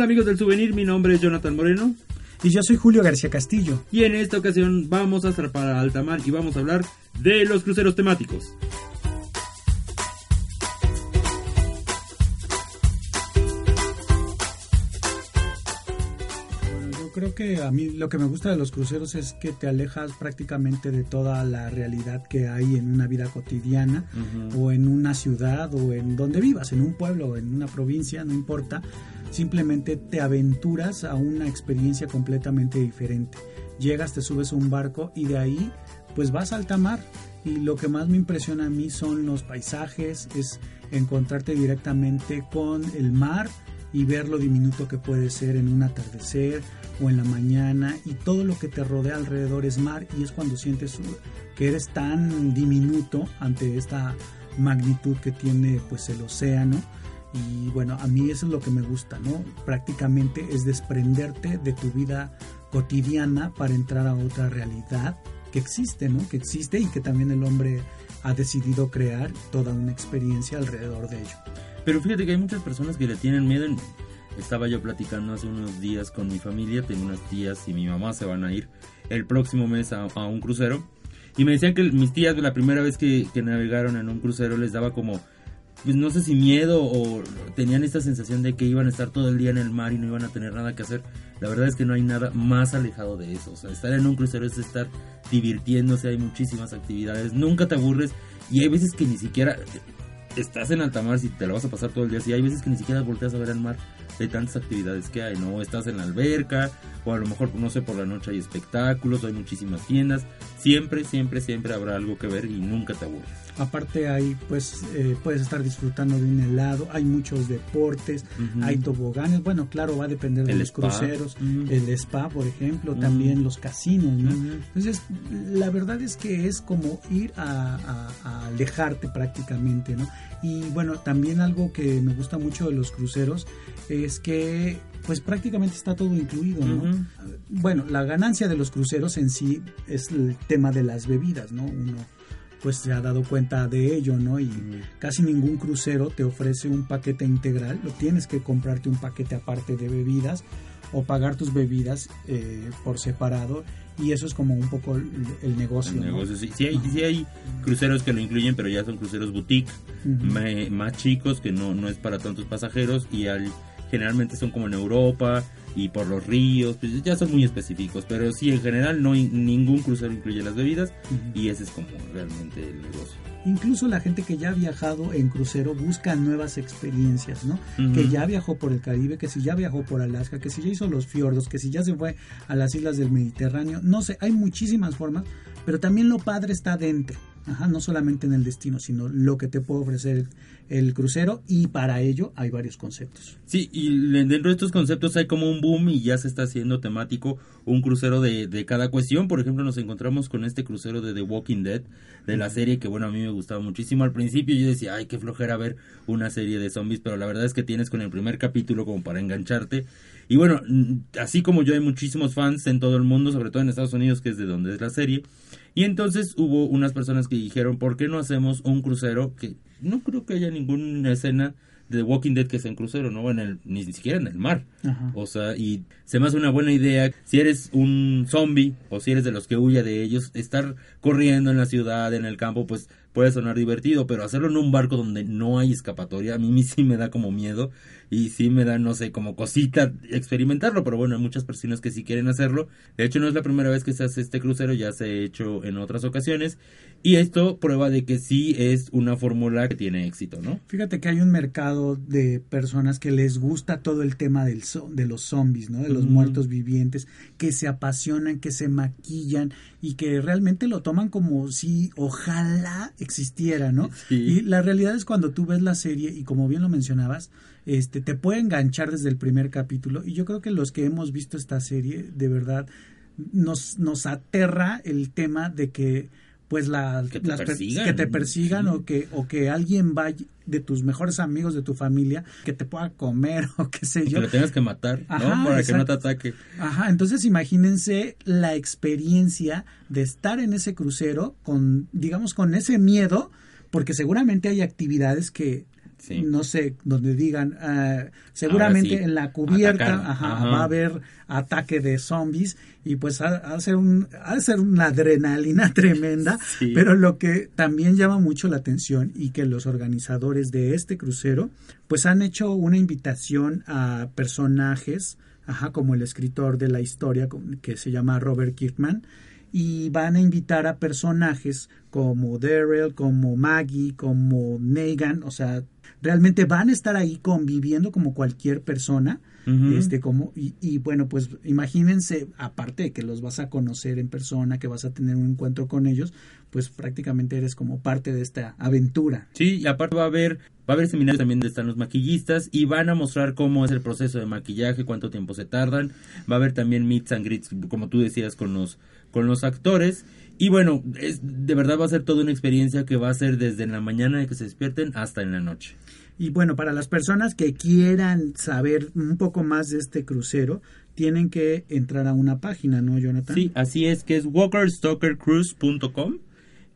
Hola amigos del souvenir, mi nombre es Jonathan Moreno. Y yo soy Julio García Castillo. Y en esta ocasión vamos a estar para alta mar y vamos a hablar de los cruceros temáticos. Creo que a mí lo que me gusta de los cruceros es que te alejas prácticamente de toda la realidad que hay en una vida cotidiana o en una ciudad o en donde vivas, en un pueblo o en una provincia, no importa. Simplemente te aventuras a una experiencia completamente diferente. Llegas, te subes a un barco y de ahí pues vas a alta mar. Y lo que más me impresiona a mí son los paisajes, es encontrarte directamente con el mar y ver lo diminuto que puede ser en un atardecer o en la mañana y todo lo que te rodea alrededor es mar y es cuando sientes que eres tan diminuto ante esta magnitud que tiene pues el océano y bueno, a mí eso es lo que me gusta, ¿no? Prácticamente es desprenderte de tu vida cotidiana para entrar a otra realidad que existe, ¿no? Que existe y que también el hombre ha decidido crear toda una experiencia alrededor de ello. Pero fíjate que hay muchas personas que le tienen miedo. Estaba yo platicando hace unos días con mi familia, tengo unas tías y mi mamá se van a ir el próximo mes a, un crucero. Y me decían que mis tías la primera vez que, que navegaron en un crucero les daba como pues no sé si miedo o tenían esta sensación de que iban a estar todo el día en el mar y no iban a tener nada que hacer. La verdad es que no hay nada más alejado de eso. O sea, estar en un crucero es estar divirtiéndose, hay muchísimas actividades, nunca te aburres y hay veces que ni siquiera estás en alta mar si te la vas a pasar todo el día. Si hay veces que ni siquiera volteas a ver el mar de tantas actividades que hay, ¿no? Estás en la alberca o a lo mejor, no sé, por la noche hay espectáculos, hay muchísimas tiendas. Siempre, siempre, siempre habrá algo que ver y nunca te aburres. Aparte hay, pues, eh, puedes estar disfrutando de un helado, hay muchos deportes, hay toboganes, bueno, claro, va a depender de El los spa. cruceros, el spa, por ejemplo, también los casinos, ¿no? Entonces, la verdad es que es como ir a, a- a alejarte prácticamente, ¿no? Y bueno, también algo que me gusta mucho de los cruceros es que pues prácticamente está todo incluido, ¿no? Bueno, la ganancia de los cruceros en sí es el tema de las bebidas, ¿no? Uno pues se ha dado cuenta de ello, ¿no? Y casi ningún crucero te ofrece un paquete integral, lo tienes que comprarte un paquete aparte de bebidas o pagar tus bebidas eh, por separado y eso es como un poco el, el negocio. El sí, sí hay, sí hay cruceros que lo incluyen, pero ya son cruceros boutique, Ujú. me- más chicos, que no, no es para tantos pasajeros, y al, generalmente son como en Europa y por los ríos, pues ya son muy específicos, pero sí, en general no hay- ningún crucero incluye las bebidas, Ujú. y ese es como realmente el negocio. Incluso la gente que ya ha viajado en crucero busca nuevas experiencias, ¿no? Ujú. Que ya viajó por el Caribe, que si ya viajó por Alaska, que si ya hizo los fiordos, que si ya se fue a las islas del Mediterráneo. No sé, hay muchísimas formas, pero también lo padre está dentro. Ajá, no solamente en el destino, sino lo que te puede ofrecer el crucero y para ello hay varios conceptos. Sí, y dentro de estos conceptos hay como un boom y ya se está haciendo temático un crucero de, de cada cuestión. Por ejemplo, nos encontramos con este crucero de The Walking Dead, de la serie que, bueno, a mí me gustaba muchísimo. Al principio yo decía, ay, qué flojera ver una serie de zombies, pero la verdad es que tienes con el primer capítulo como para engancharte. Y bueno, así como yo hay muchísimos fans en todo el mundo, sobre todo en Estados Unidos, que es de donde es la serie. Y entonces hubo unas personas que dijeron, ¿por qué no hacemos un crucero que no creo que haya ninguna escena de Walking Dead que sea en crucero, no en el, ni siquiera en el mar. Ajá. O sea, y se me hace una buena idea, si eres un zombie o si eres de los que huye de ellos, estar corriendo en la ciudad, en el campo, pues puede sonar divertido, pero hacerlo en un barco donde no hay escapatoria, a mí sí me da como miedo y sí me da, no sé, como cosita experimentarlo, pero bueno, hay muchas personas que sí quieren hacerlo. De hecho, no es la primera vez que se hace este crucero, ya se ha hecho en otras ocasiones y esto prueba de que sí es una fórmula que tiene éxito, ¿no? Fíjate que hay un mercado de personas que les gusta todo el tema del zo- de los zombies, ¿no? De los muertos vivientes, que se apasionan, que se maquillan, y que realmente lo toman como si ojalá existiera, ¿no? Y la realidad es cuando tú ves la serie y como bien lo mencionabas, este te puede enganchar desde el primer capítulo y yo creo que los que hemos visto esta serie de verdad nos nos aterra el tema de que pues la, que te las persigan, que te persigan o que o que alguien vaya de tus mejores amigos de tu familia que te pueda comer o qué sé yo que lo tengas que matar no para que no te ataque. Ajá entonces imagínense la experiencia de estar en ese crucero con digamos con ese miedo porque seguramente hay actividades que no sé, donde digan, uh, seguramente en la cubierta ajá, va a haber ataque de zombies y pues ha, ha, ser un, ha de ser una adrenalina tremenda, sí. pero lo que también llama mucho la atención y que los organizadores de este crucero pues han hecho una invitación a personajes, ajá, como el escritor de la historia que se llama Robert Kirkman, y van a invitar a personajes como Daryl, como Maggie, como Negan, o sea, realmente van a estar ahí conviviendo como cualquier persona. Uh -huh. este como y, y, bueno pues imagínense aparte de que los vas a conocer en persona que vas a tener un encuentro con ellos pues prácticamente eres como parte de esta aventura sí y aparte va a haber va a haber seminarios también donde están los maquillistas y van a mostrar cómo es el proceso de maquillaje cuánto tiempo se tardan va a haber también meets and greets como tú decías con los con los actores y bueno, es, de verdad va a ser toda una experiencia que va a ser desde en la mañana de que se despierten hasta en la noche. Y bueno, para las personas que quieran saber un poco más de este crucero, tienen que entrar a una página, ¿no, Jonathan? Sí, así es, que es walkerstalkercruise.com.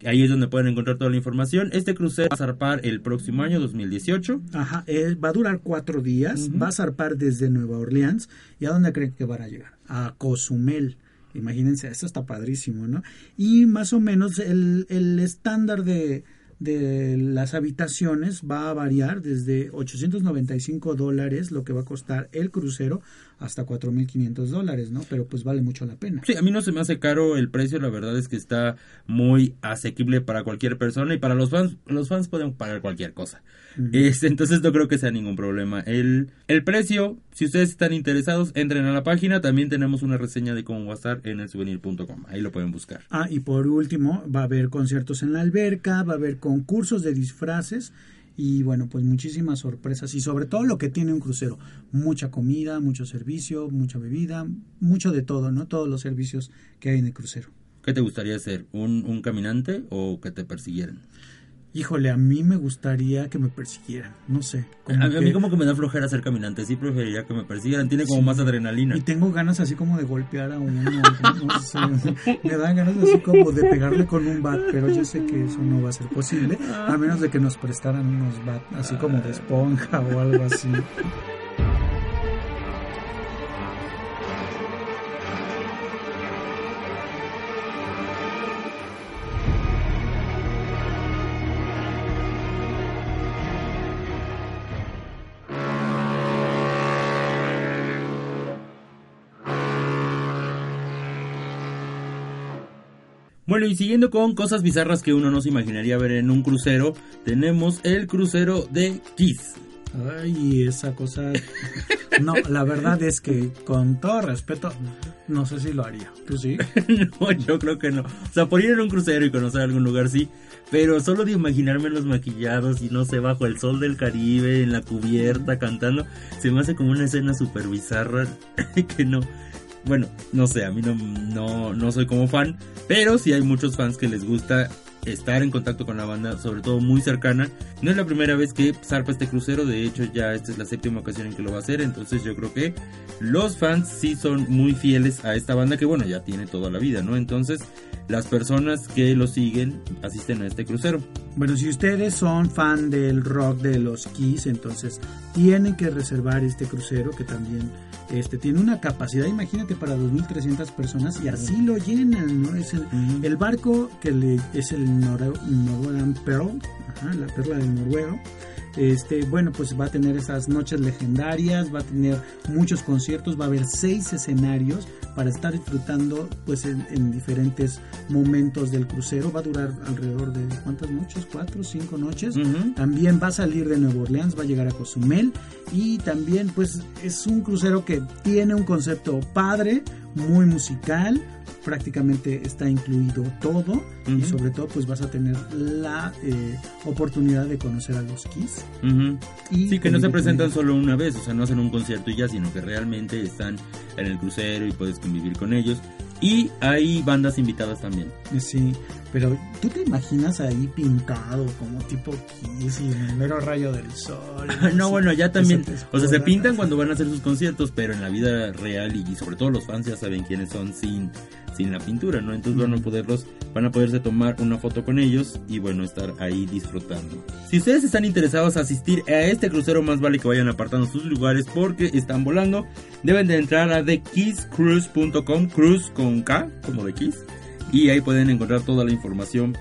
Ahí es donde pueden encontrar toda la información. Este crucero va a zarpar el próximo año, 2018. Ajá, eh, va a durar cuatro días, uh -huh. va a zarpar desde Nueva Orleans. ¿Y a dónde creen que van a llegar? A Cozumel. Imagínense, esto está padrísimo, ¿no? Y más o menos el, el estándar de, de las habitaciones va a variar desde 895 dólares, lo que va a costar el crucero, hasta 4.500 dólares, ¿no? Pero pues vale mucho la pena. Sí, a mí no se me hace caro el precio, la verdad es que está muy asequible para cualquier persona y para los fans, los fans pueden pagar cualquier cosa. Uh -huh. este, entonces no creo que sea ningún problema. El, el precio, si ustedes están interesados, entren a la página, también tenemos una reseña de cómo va a estar en el souvenir.com, ahí lo pueden buscar. Ah, y por último, va a haber conciertos en la alberca, va a haber concursos de disfraces y bueno, pues muchísimas sorpresas y sobre todo lo que tiene un crucero, mucha comida, mucho servicio, mucha bebida, mucho de todo, ¿no? Todos los servicios que hay en el crucero. ¿Qué te gustaría ser? ¿Un, un caminante o que te persiguieran? Híjole, a mí me gustaría que me persiguieran, no sé. A, que... mí como que me da flojera ser caminante, sí preferiría que me persiguieran, tiene como sí. más adrenalina. Y tengo ganas así como de golpear a uno, no sé, me dan ganas así como de pegarle con un bat, pero yo sé que eso no va a ser posible, a menos de que nos prestaran unos bat así como de esponja o algo así. Bueno, y siguiendo con cosas bizarras que uno no se imaginaría ver en un crucero, tenemos el crucero de Kiss. Ay, esa cosa... No, la verdad es que con todo respeto, no sé si lo haría. ¿Tú sí? no, yo creo que no. O sea, por ir en un crucero y conocer algún lugar sí, pero solo de imaginarme los maquillados y no sé, bajo el sol del Caribe, en la cubierta, cantando, se me hace como una escena súper bizarra que no bueno, no sé, a mí no, no, no soy como fan, pero sí hay muchos fans que les gusta estar en contacto con la banda, sobre todo muy cercana. No es la primera vez que zarpa este crucero, de hecho ya esta es la séptima ocasión en que lo va a hacer, entonces yo creo que los fans sí son muy fieles a esta banda que bueno, ya tiene toda la vida, ¿no? Entonces las personas que lo siguen asisten a este crucero. Bueno, si ustedes son fan del rock de los Kiss, entonces tienen que reservar este crucero que también este tiene una capacidad, imagínate, para 2.300 personas y así lo llenan, ¿no? Es el, uh -huh. el barco que le, es el Norwegian Pearl, ajá, la perla del noruego. Este, bueno, pues va a tener esas noches legendarias, va a tener muchos conciertos, va a haber seis escenarios para estar disfrutando pues en, en diferentes momentos del crucero. Va a durar alrededor de cuántas noches, cuatro, cinco noches. Uh -huh. También va a salir de Nueva Orleans, va a llegar a Cozumel y también pues es un crucero que tiene un concepto padre, muy musical, prácticamente está incluido todo y sobre todo pues vas a tener la eh, oportunidad de conocer a los Kiss. y sí, que no se presentan solo una vez, o sea, no hacen un concierto y ya, sino que realmente están en el crucero y puedes convivir con ellos. Y hay bandas invitadas también. Sí, pero ¿tú te imaginas ahí pintado como tipo Kiss y el mero rayo del sol? no, bueno, ya también, o sea, se pintan cuando van a hacer sus conciertos, pero en la vida real y, sobre todo los fans ya saben quiénes son sin sin la pintura, ¿no? Entonces van a poderlos, van a poderse tomar una foto con ellos y bueno, estar ahí disfrutando. Si ustedes están interesados a asistir a este crucero, más vale que vayan apartando sus lugares porque están volando. Deben de entrar a thekisscruise.com, cruise con K, como de Kiss, y ahí pueden encontrar toda la información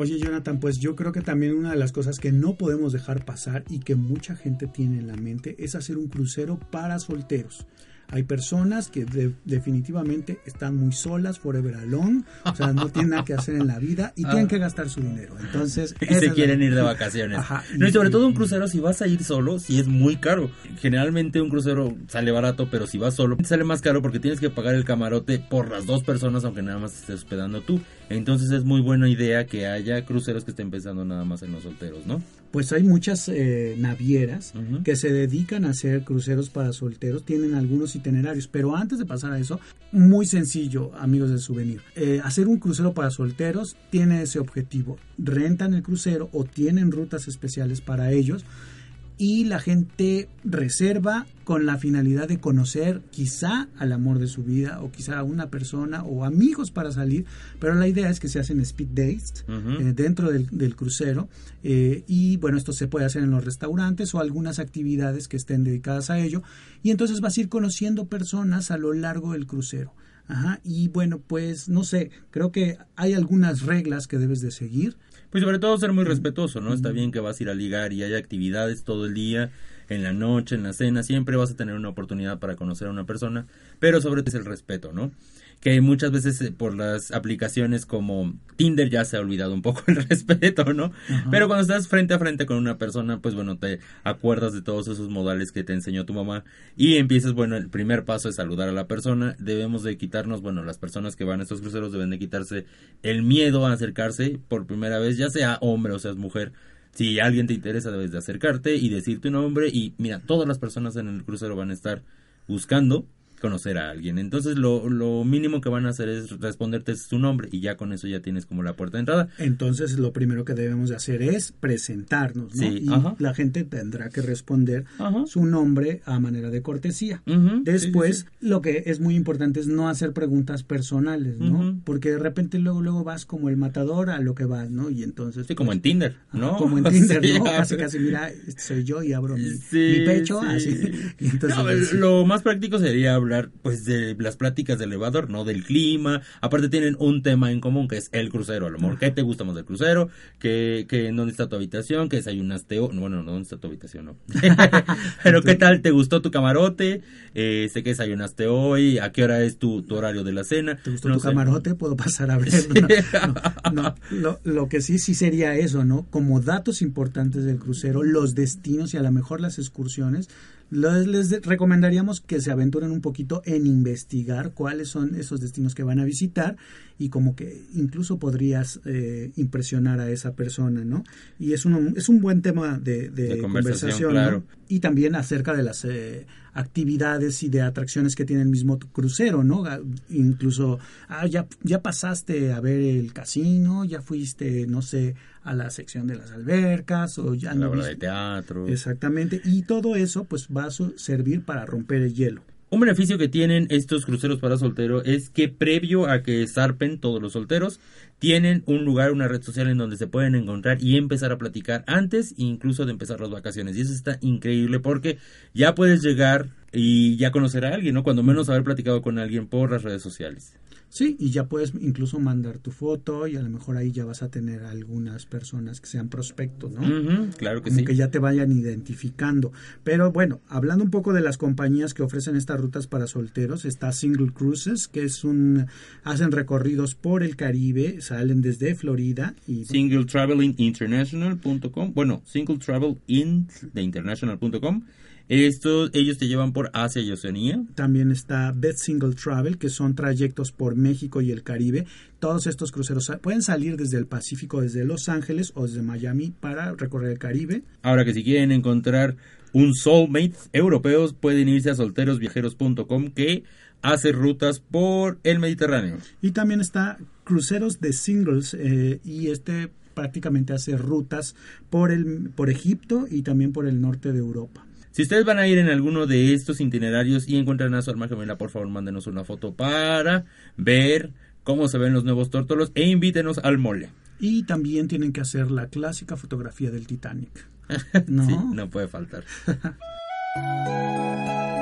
Oye, Jonathan, pues yo creo que también una de las cosas que no podemos dejar pasar y que mucha gente tiene en la mente es hacer un crucero para solteros. Hay personas que definitivamente están muy solas, forever alone, o sea, no tienen nada que hacer en la vida y tienen ah. que gastar su dinero. Entonces, y se quieren ir de vacaciones. no, y sobre todo un crucero, si vas a ir solo, si es muy caro. Generalmente un crucero sale barato, pero si vas solo, sale más caro porque tienes que pagar el camarote por las dos personas, aunque nada más estés hospedando tú. Entonces es muy buena idea que haya cruceros que estén pensando nada más en los solteros, ¿no? Pues hay muchas eh, navieras que se dedican a hacer cruceros para solteros, tienen algunos itinerarios, pero antes de pasar a eso, muy sencillo, amigos del souvenir, eh, hacer un crucero para solteros tiene ese objetivo, rentan el crucero o tienen rutas especiales para ellos y la gente reserva con la finalidad de conocer quizá al amor de su vida o quizá a una persona o amigos para salir, pero la idea es que se hacen speed dates eh, dentro del, crucero eh, y bueno, esto se puede hacer en los restaurantes o algunas actividades que estén dedicadas a ello y entonces vas a ir conociendo personas a lo largo del crucero. Ajá, y bueno, pues no sé, creo que hay algunas reglas que debes de seguir pues sobre todo ser muy respetuoso, ¿no? Está bien que vas a ir a ligar y hay actividades todo el día, en la noche, en la cena, siempre vas a tener una oportunidad para conocer a una persona, pero sobre todo es el respeto, ¿no? Que muchas veces eh, por las aplicaciones como Tinder ya se ha olvidado un poco el respeto, ¿no? Pero cuando estás frente a frente con una persona, pues bueno, te acuerdas de todos esos modales que te enseñó tu mamá y empiezas, bueno, el primer paso es saludar a la persona, debemos de quitarnos, bueno, las personas que van a estos cruceros deben de quitarse el miedo a acercarse por primera vez, ya sea hombre o seas mujer. Si alguien te interesa, debes de acercarte y decir tu nombre y mira, todas las personas en el crucero van a estar buscando conocer a alguien. Entonces lo, lo mínimo que van a hacer es responderte su nombre y ya con eso ya tienes como la puerta de entrada. Entonces lo primero que debemos de hacer es presentarnos, ¿no? y la gente tendrá que responder su nombre a manera de cortesía. Después lo que es muy importante es no hacer preguntas personales, ¿no? Porque de repente luego luego vas como el matador a lo que vas, ¿no? Y entonces Sí, como en Tinder, ¿no? como en Tinder, ¿no? Casi casi mira, este soy yo y abro mi, pecho así. entonces, lo más práctico sería hablar pues de las pláticas de elevador, no del clima. Aparte tienen un tema en común que es el crucero, a lo mejor. ¿Qué te gusta más del crucero? ¿Qué, qué, ¿Dónde está tu habitación? ¿Qué desayunaste hoy? Bueno, no, ¿dónde está tu habitación? No. Pero ¿qué tal? ¿Te gustó tu camarote? Eh, sé que desayunaste hoy. ¿A qué hora es tu, tu horario de la cena? ¿Te gustó tu camarote? Puedo pasar a ver. No, lo, lo que sí, sí sería eso, ¿no? Como datos importantes del crucero, los destinos y a lo mejor las excursiones les, recomendaríamos que se aventuren un poquito en investigar cuáles son esos destinos que van a visitar y como que incluso podrías eh, impresionar a esa persona, ¿no? Y es un, es un buen tema de, conversación, Y también acerca de las eh, actividades y de atracciones que tiene el mismo crucero, ¿no? Incluso, ah, ya, ya pasaste a ver el casino, ya fuiste, no sé, a la sección de las albercas o ya la obra de teatro. Exactamente, y todo eso pues va a servir para romper el hielo. Un beneficio que tienen estos cruceros para soltero es que previo a que zarpen todos los solteros, tienen un lugar, una red social en donde se pueden encontrar y empezar a platicar antes incluso de empezar las vacaciones. Y eso está increíble porque ya puedes llegar y ya conocer a alguien, ¿no? Cuando menos haber platicado con alguien por las redes sociales. Sí, y ya puedes incluso mandar tu foto y a lo mejor ahí ya vas a tener algunas personas que sean prospectos, ¿no? claro que Como sí. que ya te vayan identificando. Pero bueno, hablando un poco de las compañías que ofrecen estas rutas para solteros, está Single Cruises, que es un hacen recorridos por el Caribe, salen desde Florida y singletravelinginternational.com, bueno, singletravelin de international.com. Esto, ellos te llevan por Asia y Oceanía. También está Best Single Travel, que son trayectos por México y el Caribe. Todos estos cruceros pueden salir desde el Pacífico, desde Los Ángeles o desde Miami para recorrer el Caribe. Ahora que si quieren encontrar un soulmate europeos, pueden irse a solterosviajeros.com que hace rutas por el Mediterráneo. Y también está cruceros de singles eh, y este prácticamente hace rutas por el por Egipto y también por el norte de Europa. Si ustedes van a ir en alguno de estos itinerarios y encuentran a su alma gemela, por favor, mándenos una foto para ver cómo se ven los nuevos tórtolos e invítenos al mole. Y también tienen que hacer la clásica fotografía del Titanic. ¿No? Sí, no puede faltar.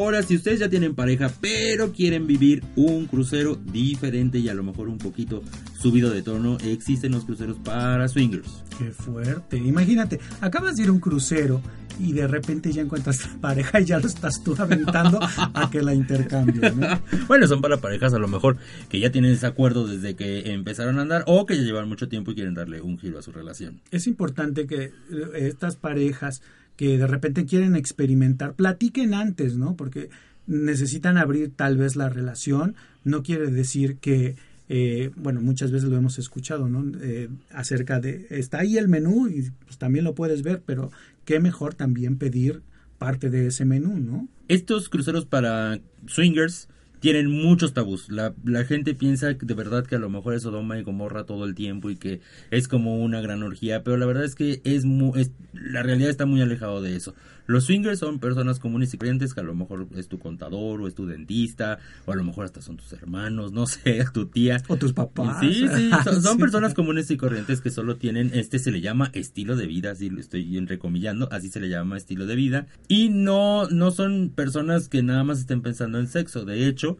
Ahora, si ustedes ya tienen pareja, pero quieren vivir un crucero diferente y a lo mejor un poquito subido de tono, existen los cruceros para swingers. Qué fuerte. Imagínate, acabas de ir a un crucero y de repente ya encuentras pareja y ya lo estás tú aventando a que la intercambio. ¿no? bueno, son para parejas a lo mejor que ya tienen ese acuerdo desde que empezaron a andar o que ya llevan mucho tiempo y quieren darle un giro a su relación. Es importante que estas parejas que de repente quieren experimentar, platiquen antes, ¿no? Porque necesitan abrir tal vez la relación. No quiere decir que, eh, bueno, muchas veces lo hemos escuchado, ¿no? Eh, acerca de, está ahí el menú y pues, también lo puedes ver, pero qué mejor también pedir parte de ese menú, ¿no? Estos cruceros para swingers tienen muchos tabús. La, la, gente piensa de verdad que a lo mejor es Sodoma y Gomorra todo el tiempo y que es como una gran orgía, pero la verdad es que es, es la realidad está muy alejado de eso. Los swingers son personas comunes y corrientes que a lo mejor es tu contador o es tu dentista o a lo mejor hasta son tus hermanos, no sé, tu tía. O tus papás. Sí, sí, son, son personas comunes y corrientes que solo tienen, este se le llama estilo de vida, así lo estoy entrecomillando, así se le llama estilo de vida. Y no, no son personas que nada más estén pensando en sexo, de hecho,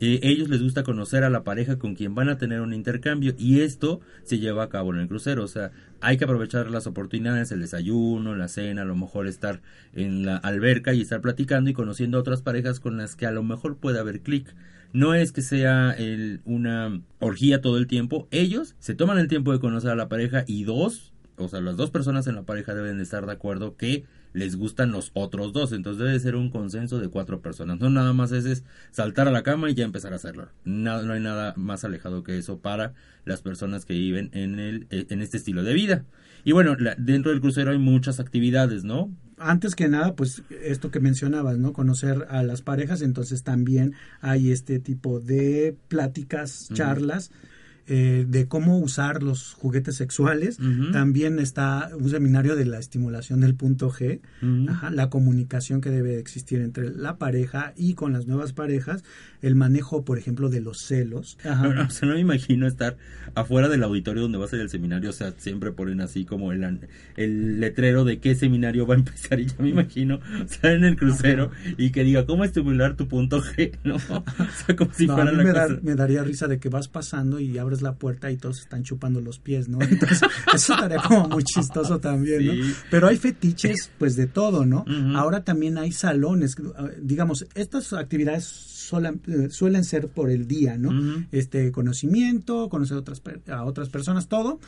eh, ellos les gusta conocer a la pareja con quien van a tener un intercambio y esto se lleva a cabo en el crucero, o sea, hay que aprovechar las oportunidades, el desayuno, la cena, a lo mejor estar en la alberca y estar platicando y conociendo a otras parejas con las que a lo mejor puede haber clic. No es que sea el, una orgía todo el tiempo, ellos se toman el tiempo de conocer a la pareja y dos, o sea, las dos personas en la pareja deben de estar de acuerdo que les gustan los otros dos. Entonces debe ser un consenso de cuatro personas. No nada más es, es saltar a la cama y ya empezar a hacerlo. No, no hay nada más alejado que eso para las personas que viven en, el, en este estilo de vida. Y bueno, la, dentro del crucero hay muchas actividades, ¿no? Antes que nada, pues esto que mencionabas, ¿no? Conocer a las parejas, entonces también hay este tipo de pláticas, charlas. Eh, de cómo usar los juguetes sexuales. Uh -huh. También está un seminario de la estimulación del punto G, uh -huh. Ajá, la comunicación que debe existir entre la pareja y con las nuevas parejas, el manejo, por ejemplo, de los celos. Ajá. No, no, o sea, no me imagino estar afuera del auditorio donde va a ser el seminario, o sea, siempre ponen así como el, el letrero de qué seminario va a empezar y ya me imagino estar en el crucero Ajá. y que diga cómo estimular tu punto G, ¿no? O sea, como si no, fuera a mí la me, cosa... da, me daría risa de que vas pasando y abres la puerta y todos están chupando los pies, ¿no? Entonces, eso estaría como muy chistoso también, ¿no? Sí. Pero hay fetiches, pues, de todo, ¿no? Uh -huh. Ahora también hay salones, digamos, estas actividades suelen, suelen ser por el día, ¿no? Uh -huh. Este conocimiento, conocer a otras, a otras personas, todo.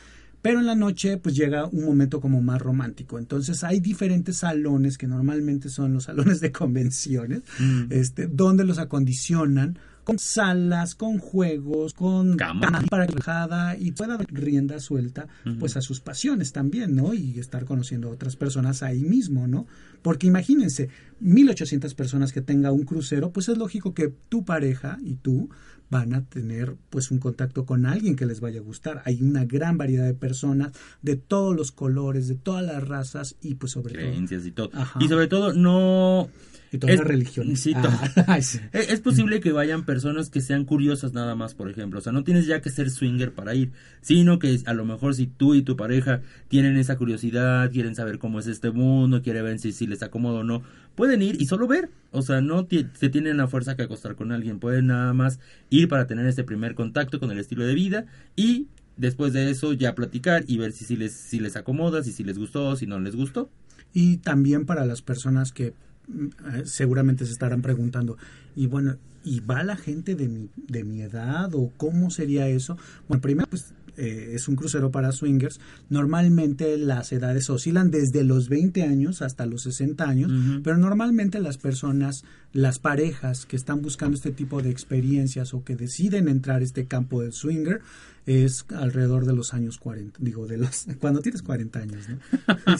Pero en la noche, pues llega un momento como más romántico. Entonces hay diferentes salones que normalmente son los salones de convenciones, este, donde los acondicionan con salas, con juegos, con Cama. para relajada y pueda dar rienda suelta pues a sus pasiones también, ¿no? Y estar conociendo a otras personas ahí mismo, ¿no? Porque imagínense, 1800 personas que tenga un crucero, pues es lógico que tu pareja y tú van a tener pues un contacto con alguien que les vaya a gustar. Hay una gran variedad de personas de todos los colores, de todas las razas y pues sobre creencias y todo. Ajá. Y sobre todo, no. Y todas las religiones. sí, Ah. Es es posible que vayan personas que sean curiosas nada más, por ejemplo. O sea, no tienes ya que ser swinger para ir, sino que a lo mejor si tú y tu pareja tienen esa curiosidad, quieren saber cómo es este mundo, quieren ver si, si les acomoda o no, pueden ir y solo ver. O sea, no se tienen la fuerza que acostar con alguien, pueden nada más ir para tener este primer contacto con el estilo de vida y después de eso ya platicar y ver si, si, les, si les acomoda, si, si les gustó, si no les gustó. Y también para las personas que eh, seguramente se estarán preguntando, y bueno, ¿y va la gente de mi, de mi edad o cómo sería eso? Bueno, primero, pues eh, es un crucero para swingers. Normalmente las edades oscilan desde los 20 años hasta los 60 años, pero normalmente las personas, las parejas que están buscando este tipo de experiencias o que deciden entrar a este campo del swinger, es alrededor de los años 40, digo, de los cuando tienes 40 años, ¿no?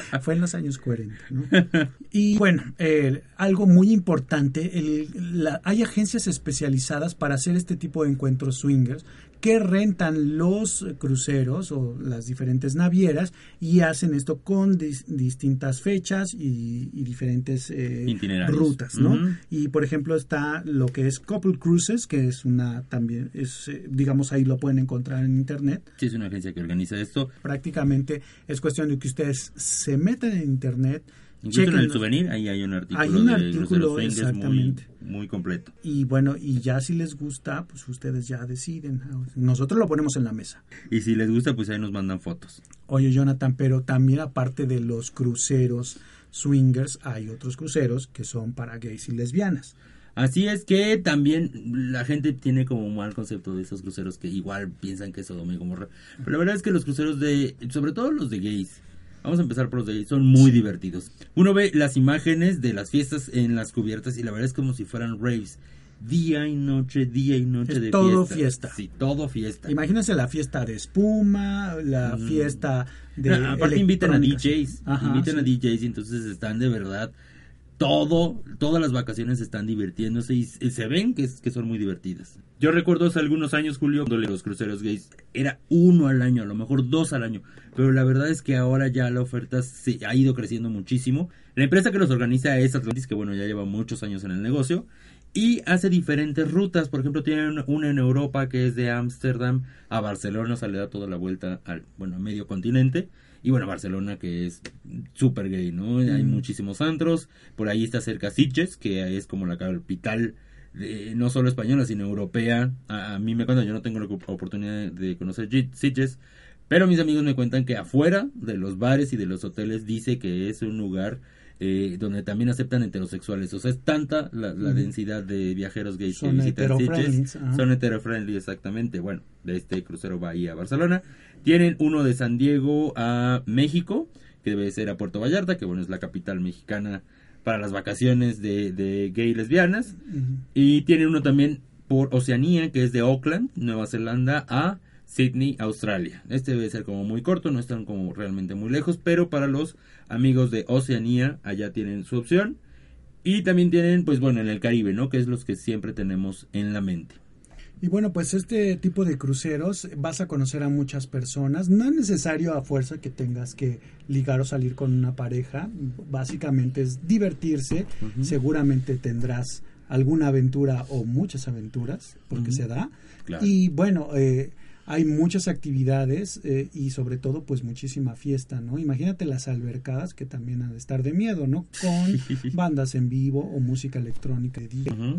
Fue en los años 40, ¿no? Y bueno, eh, algo muy importante, el- la- hay agencias especializadas para hacer este tipo de encuentros swingers que rentan los cruceros o las diferentes navieras y hacen esto con dis- distintas fechas y, y diferentes eh, rutas, ¿no? Y por ejemplo está lo que es Couple Cruises, que es una también, es, eh, digamos ahí lo pueden encontrar en internet. Sí, es una agencia que organiza esto. Prácticamente es cuestión de que ustedes se metan en internet, Incluso en el souvenir, ahí hay un artículo Hay un de artículo, muy, exactamente. muy completo. y bueno, y ya si les gusta, pues ustedes ya deciden. Nosotros lo ponemos en la mesa. Y si les gusta, pues ahí nos mandan fotos. Oye, Jonathan, pero también aparte de los cruceros swingers, hay otros cruceros que son para gays y lesbianas. Así es que también la gente tiene como un mal concepto de esos cruceros que igual piensan que es Sodoma y Gomorra. Pero la verdad es que los cruceros de, sobre todo los de gays, vamos a empezar por los de gays, son muy divertidos. Uno ve las imágenes de las fiestas en las cubiertas y la verdad es como si fueran raves. Día y noche, día y noche Es de todo fiesta. fiesta. Sí, todo fiesta. Imagínense la fiesta de espuma, la Mm. fiesta de. Ah, Aparte invitan a. DJs, Ajá, invitan a. DJs y entonces están de verdad todo, todas las vacaciones están divirtiéndose y, se ven que, es- que son muy divertidas. Yo recuerdo hace algunos años, Julio, cuando los cruceros gays era uno al año, a lo mejor dos al año, pero la verdad es que ahora ya la oferta se ha ido creciendo muchísimo. La empresa que los organiza es Atlantis, que bueno, ya lleva muchos años en el negocio. Y hace diferentes rutas, por ejemplo, tienen una en Europa que es de Ámsterdam a Barcelona, o sea, le da toda la vuelta al, bueno, medio continente. Y bueno, Barcelona que es súper gay, ¿no? Hay Mm. muchísimos antros, por ahí está cerca Sitges, que es como la capital de- no solo española, sino europea. A, a mí me cuentan, yo no tengo la oportunidad de conocer Sitges, pero mis amigos me cuentan que afuera de los bares y de los hoteles dice que es un lugar eh, donde también aceptan heterosexuales. O sea, es tanta la, la Ujú. densidad de viajeros gays Son que visitan Sitges. Son hetero-friendly, exactamente. Bueno, de este crucero va ahí a Barcelona. Tienen uno de San Diego a México, que debe ser a Puerto Vallarta, que bueno, es la capital mexicana para las vacaciones de, de gay y lesbianas. Y tienen uno también por Oceanía, que es de Auckland, Nueva Zelanda, a Sydney, Australia. Este debe ser como muy corto, no están como realmente muy lejos, pero para los amigos de Oceanía, allá tienen su opción. Y también tienen, pues bueno, en el Caribe, ¿no? Que es los que siempre tenemos en la mente. Y bueno, pues este tipo de cruceros vas a conocer a muchas personas. No es necesario a fuerza que tengas que ligar o salir con una pareja. Básicamente es divertirse. Seguramente tendrás alguna aventura o muchas aventuras, porque se da. Claro. Y bueno, eh, hay muchas actividades eh, y sobre todo pues muchísima fiesta, ¿no? Imagínate las albercadas que también han de estar de miedo, ¿no? Con bandas en vivo o música electrónica de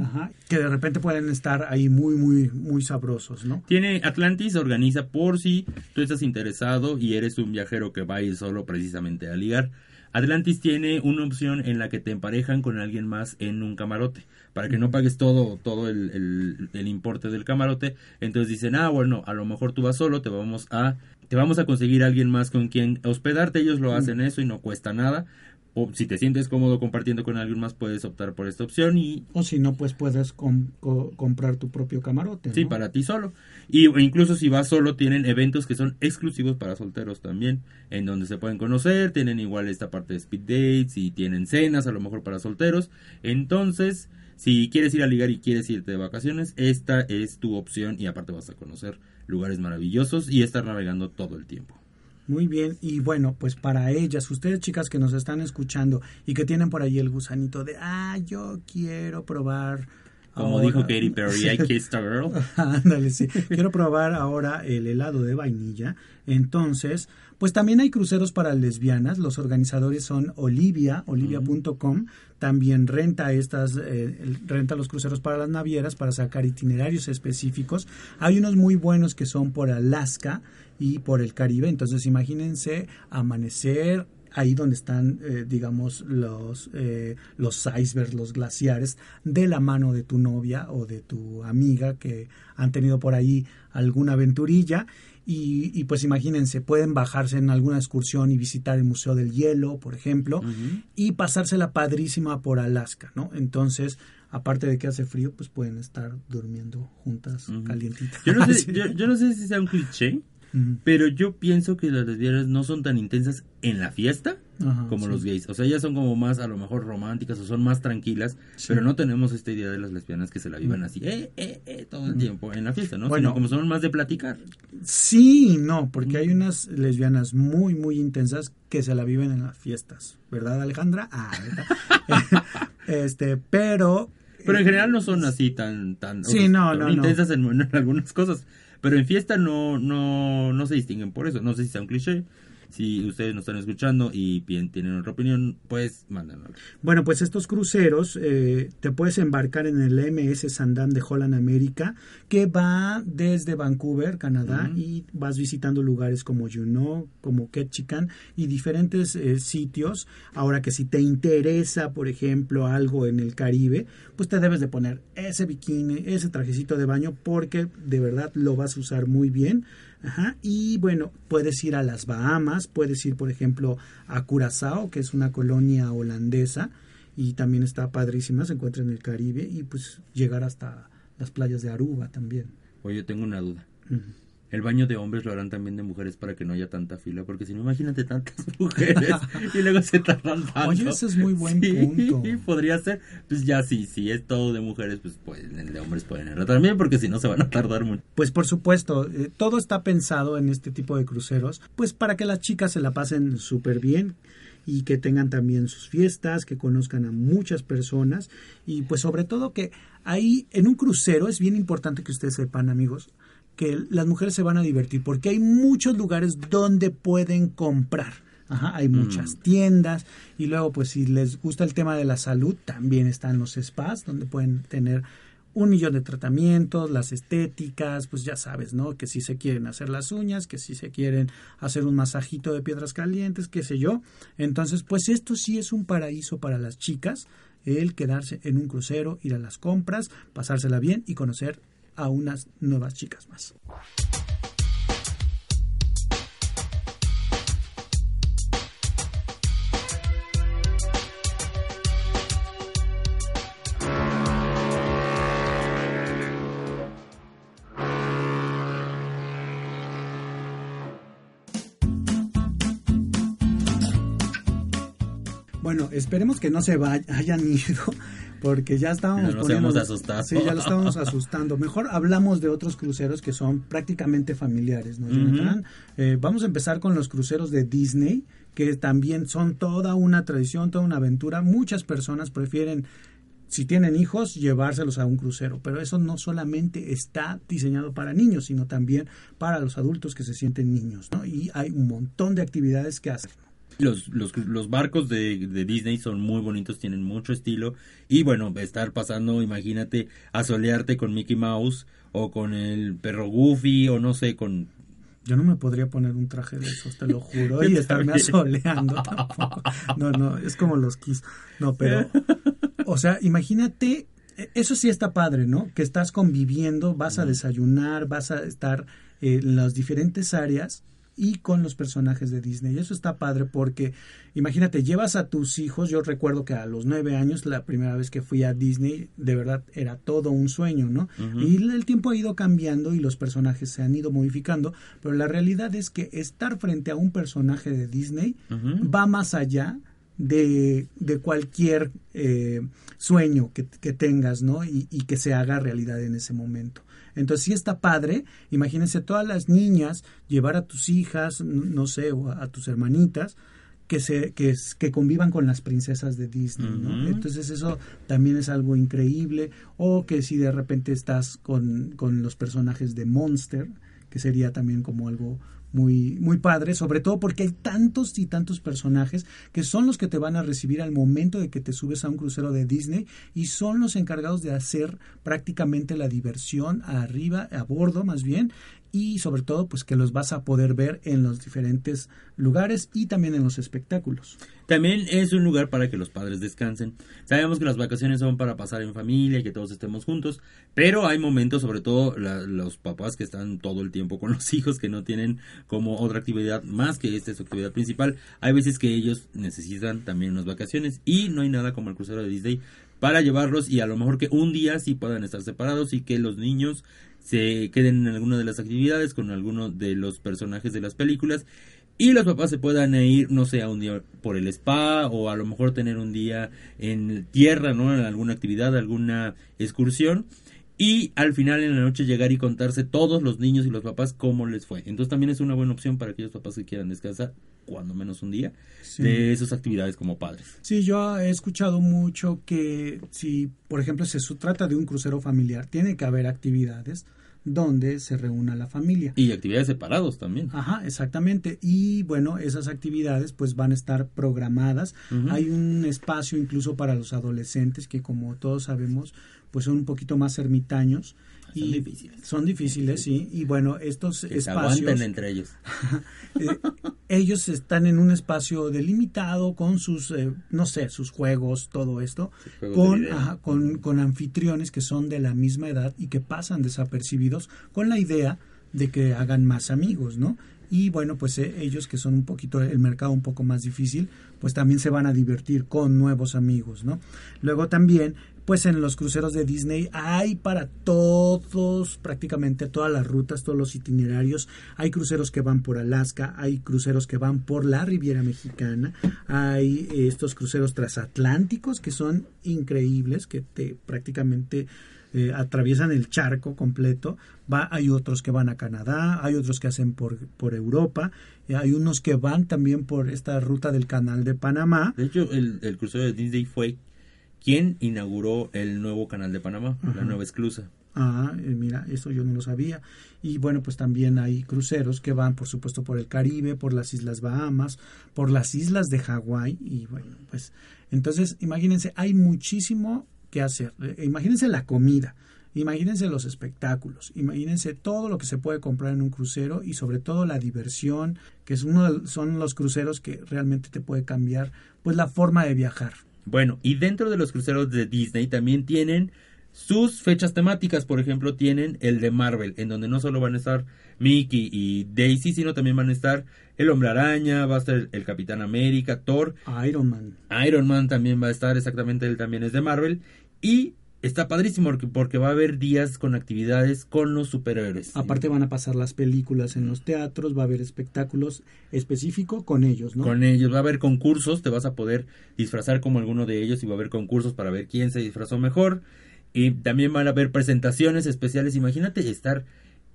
ajá, que de repente pueden estar ahí muy, muy, muy sabrosos, ¿no? Tiene Atlantis, organiza por si tú estás interesado y eres un viajero que va a ir solo precisamente a ligar. Atlantis tiene una opción en la que te emparejan con alguien más en un camarote. Para que no pagues todo, todo el, el- el importe del camarote. Entonces dicen, ah, bueno, a lo mejor tú vas solo, te vamos a, te vamos a conseguir a alguien más con quien hospedarte. Ellos lo hacen eso y no cuesta nada. O si te sientes cómodo compartiendo con alguien más, puedes optar por esta opción y... O si no, pues puedes comprar tu propio camarote. Sí, para ti solo. Y incluso si vas solo, tienen eventos que son exclusivos para solteros también, en donde se pueden conocer, tienen igual esta parte de speed dates y tienen cenas a lo mejor para solteros. Entonces, si quieres ir a ligar y quieres irte de vacaciones, esta es tu opción y aparte vas a conocer lugares maravillosos y estar navegando todo el tiempo. Muy bien, y bueno, pues para ellas, ustedes chicas que nos están escuchando y que tienen por ahí el gusanito de, ah, yo quiero probar como dijo Katy Perry, I kissed a girl. Ándale, sí. Quiero probar ahora el helado de vainilla. Entonces, pues también hay cruceros para lesbianas. Los organizadores son Olivia, olivia.com. También renta estas, eh, renta los cruceros para las navieras para sacar itinerarios específicos. Hay unos muy buenos que son por Alaska y por el Caribe. Entonces, imagínense amanecer ahí donde están, eh, digamos, los, eh, los icebergs, los glaciares, de la mano de tu novia o de tu amiga que han tenido por ahí alguna aventurilla. Y, pues imagínense, pueden bajarse en alguna excursión y visitar el Museo del Hielo, por ejemplo, y pasársela padrísima por Alaska, ¿no? Entonces, aparte de que hace frío, pues pueden estar durmiendo juntas, calientitas. Yo no, sé, yo no sé si sea un cliché, pero yo pienso que las lesbianas no son tan intensas en la fiesta como los gays. O sea, ellas son como más, a lo mejor, románticas o son más tranquilas, pero no tenemos esta idea de las lesbianas que se la vivan así, eh, eh, eh, todo el tiempo en la fiesta, ¿no? Bueno, como son más de platicar. Sí, no, porque hay unas lesbianas muy, muy intensas que se la viven en las fiestas, ¿verdad, Alejandra? Ah, este, pero... Pero en general no son así tan, tan, sí, no, no, intensas en, en algunas cosas. Pero en fiesta no, no, no se distinguen por eso. No sé si sea un cliché. Si ustedes nos están escuchando y tienen otra opinión, pues mándanos. Bueno, pues estos cruceros eh, te puedes embarcar en el MS Sandam de Holland América, que va desde Vancouver, Canadá, y vas visitando lugares como Juneau, como Ketchikan y diferentes eh, sitios. Ahora que si te interesa, por ejemplo, algo en el Caribe, pues te debes de poner ese bikini, ese trajecito de baño, porque de verdad lo vas a usar muy bien Ajá, y bueno, puedes ir a las Bahamas, puedes ir, por ejemplo, a Curazao, que es una colonia holandesa y también está padrísima, se encuentra en el Caribe y pues llegar hasta las playas de Aruba también. Oye, tengo una duda. El baño de hombres lo harán también de mujeres para que no haya tanta fila, porque si no, imagínate tantas mujeres y luego se tardan tanto. Oye, ese es muy buen punto. podría ser. Pues ya sí, si es todo de mujeres, pues, pues el de hombres pueden entrar también, porque si no se van a tardar mucho. Pues por supuesto, eh, todo está pensado en este tipo de cruceros, pues para que las chicas se la pasen súper bien y que tengan también sus fiestas, que conozcan a muchas personas y pues sobre todo que ahí en un crucero es bien importante que ustedes sepan amigos, que las mujeres se van a divertir porque hay muchos lugares donde pueden comprar. Ajá, hay muchas mm. tiendas y luego pues si les gusta el tema de la salud también están los spas donde pueden tener un millón de tratamientos, las estéticas, pues ya sabes, ¿no? Que si se quieren hacer las uñas, que si se quieren hacer un masajito de piedras calientes, qué sé yo. Entonces, pues esto sí es un paraíso para las chicas, el quedarse en un crucero, ir a las compras, pasársela bien y conocer a unas nuevas chicas más. Bueno, esperemos que no se hayan ido porque ya estábamos poniendo, asustando. Sí, ya lo estábamos asustando. Mejor hablamos de otros cruceros que son prácticamente familiares, ¿no, eh, vamos a empezar con los cruceros de Disney, que también son toda una tradición, toda una aventura. Muchas personas prefieren si tienen hijos, llevárselos a un crucero. Pero eso no solamente está diseñado para niños, sino también para los adultos que se sienten niños. ¿no? Y hay un montón de actividades que hacer. Los, los, los barcos de, de, Disney son muy bonitos, tienen mucho estilo. Y bueno, estar pasando, imagínate, a solearte con Mickey Mouse o con el perro Goofy o no sé, con... Yo no me podría poner un traje de esos, te lo juro, y estarme asoleando No, no, es como los Kiss. No, pero, o sea, imagínate, e, eso sí está padre, ¿no? Que estás conviviendo, vas a desayunar, vas a estar en las diferentes áreas y con los personajes de Disney. Y eso está padre porque, imagínate, llevas a tus hijos, yo recuerdo que a los nueve años, la primera vez que fui a Disney, de verdad era todo un sueño, ¿no? Y el tiempo ha ido cambiando y los personajes se han ido modificando, pero la realidad es que estar frente a un personaje de Disney va más allá de, de cualquier eh, sueño que, que, tengas, ¿no? Y, y, que se haga realidad en ese momento. Entonces, sí está padre, imagínense todas las niñas, llevar a tus hijas, no sé, o a, tus hermanitas, que se que, que convivan con las princesas de Disney, ¿no? Entonces eso también es algo increíble. O que si de repente estás con, con los personajes de Monster, que sería también como algo muy, muy padre, sobre todo porque hay tantos y tantos personajes que son los que te van a recibir al momento de que te subes a un crucero de Disney y son los encargados de hacer prácticamente la diversión arriba, a bordo más bien, y sobre todo pues que los vas a poder ver en los diferentes lugares y también en los espectáculos. También es un lugar para que los padres descansen. Sabemos que las vacaciones son para pasar en familia y que todos estemos juntos, pero hay momentos, sobre todo los papás que están todo el tiempo con los hijos, que no tienen como otra actividad más que esta es su actividad principal. Hay veces que ellos necesitan también unas vacaciones y no hay nada como el crucero de Disney para llevarlos y a lo mejor que un día sí puedan estar separados y que los niños se queden en alguna de las actividades con alguno de los personajes de las películas y los papás se puedan ir, no sé, a un día por el spa o a lo mejor tener un día en tierra, ¿no? En alguna actividad, alguna excursión. Y al final en la noche llegar y contarse todos los niños y los papás cómo les fue. Entonces también es una buena opción para aquellos papás que quieran descansar, cuando menos un día, de esas actividades como padres. Sí, yo he escuchado mucho que si, por ejemplo, se trata de un crucero familiar, tiene que haber actividades donde se reúna la familia. Y actividades separados también. Ajá, exactamente. Y bueno, esas actividades pues van a estar programadas. Hay un espacio incluso para los adolescentes que como todos sabemos pues son un poquito más ermitaños son difíciles. Son difíciles, sí. Y bueno, estos espacios. entre ellos. Eh, ellos están en un espacio delimitado con sus, eh, no sé, sus juegos, todo esto, con, con, con anfitriones que son de la misma edad y que pasan desapercibidos con la idea de que hagan más amigos, ¿no? y bueno pues eh, ellos que son un poquito el mercado un poco más difícil pues también se van a divertir con nuevos amigos no luego también pues en los cruceros de Disney hay para todos, prácticamente todas las rutas, todos los itinerarios. Hay cruceros que van por Alaska, hay cruceros que van por la Riviera Mexicana, hay eh, estos cruceros transatlánticos que son increíbles, que te prácticamente eh, atraviesan el charco completo. Va, hay otros que van a Canadá, hay otros que hacen por, por Europa, hay unos que van también por esta ruta del canal de Panamá. De hecho, el, el crucero de Disney fue ¿Quién inauguró el nuevo canal de Panamá, la nueva esclusa. Ah, mira, eso yo no lo sabía. Y bueno, pues también hay cruceros que van, por supuesto, por el Caribe, por las Islas Bahamas, por las islas de Hawái. Y bueno, pues entonces, imagínense, hay muchísimo que hacer. Eh, imagínense la comida, imagínense los espectáculos, imagínense todo lo que se puede comprar en un crucero y sobre todo la diversión, que es uno son los cruceros que realmente te puede cambiar pues la forma de viajar. Bueno, y dentro de los cruceros de Disney también tienen sus fechas temáticas. Por ejemplo, tienen el de Marvel, en donde no solo van a estar Mickey y Daisy, sino también van a estar el Hombre Araña, va a estar el Capitán América, Thor. Iron Man. Iron Man también va a estar, exactamente, él también es de Marvel. Y Está padrísimo porque, va a haber días con actividades con los superhéroes. Aparte van a pasar las películas en los teatros, va a haber espectáculos específicos con ellos, ¿no? Con ellos, va a haber concursos, te vas a poder disfrazar como alguno de ellos y va a haber concursos para ver quién se disfrazó mejor. Y también van a haber presentaciones especiales. Imagínate estar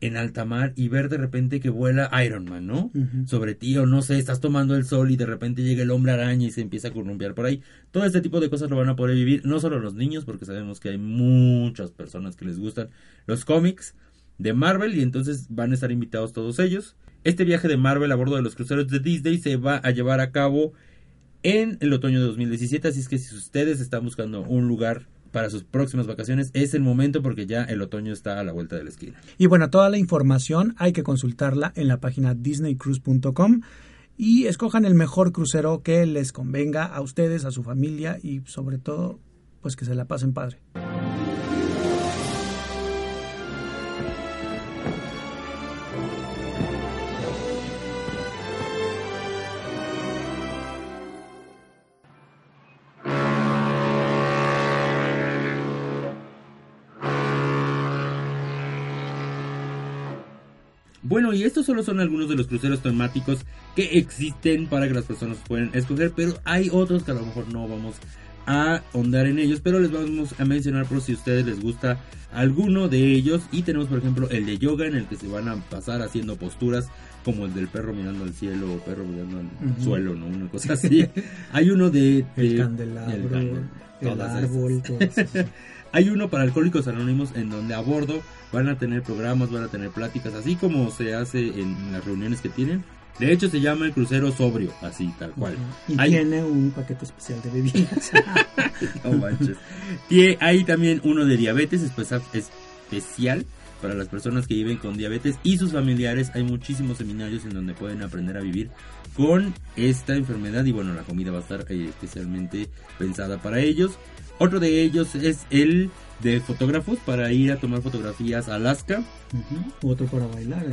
en alta mar y ver de repente que vuela Iron Man, ¿no? Sobre ti o no sé, estás tomando el sol y de repente llega el hombre araña y se empieza a columpiar por ahí. Todo este tipo de cosas lo van a poder vivir, no solo los niños, porque sabemos que hay muchas personas que les gustan los cómics de Marvel y entonces van a estar invitados todos ellos. Este viaje de Marvel a bordo de los cruceros de Disney se va a llevar a cabo en el otoño de 2017, así es que si ustedes están buscando un lugar para sus próximas vacaciones es el momento porque ya el otoño está a la vuelta de la esquina. Y bueno, toda la información hay que consultarla en la página disneycruise.com y escojan el mejor crucero que les convenga a ustedes, a su familia y sobre todo pues que se la pasen padre. Bueno, y estos solo son algunos de los cruceros temáticos que existen para que las personas puedan escoger, pero hay otros que a lo mejor no vamos a ahondar en ellos, pero les vamos a mencionar por si a ustedes les gusta alguno de ellos. Y tenemos, por ejemplo, el de yoga, en el que se van a pasar haciendo posturas como el del perro mirando al cielo o perro mirando al suelo, ¿no? Una cosa así. Hay uno de... el candelabro, el, árbol, Hay uno para alcohólicos anónimos en donde a bordo van a tener programas, van a tener pláticas, así como se hace en las reuniones que tienen. De hecho, se llama el crucero sobrio, así, tal cual. Y tiene un paquete especial de bebidas. no manches. hay también uno de diabetes especial para las personas que viven con diabetes y sus familiares. Hay muchísimos seminarios en donde pueden aprender a vivir con esta enfermedad y bueno, la comida va a estar eh, especialmente pensada para ellos. Otro de ellos es el de fotógrafos para ir a tomar fotografías a Alaska. Otro para bailar.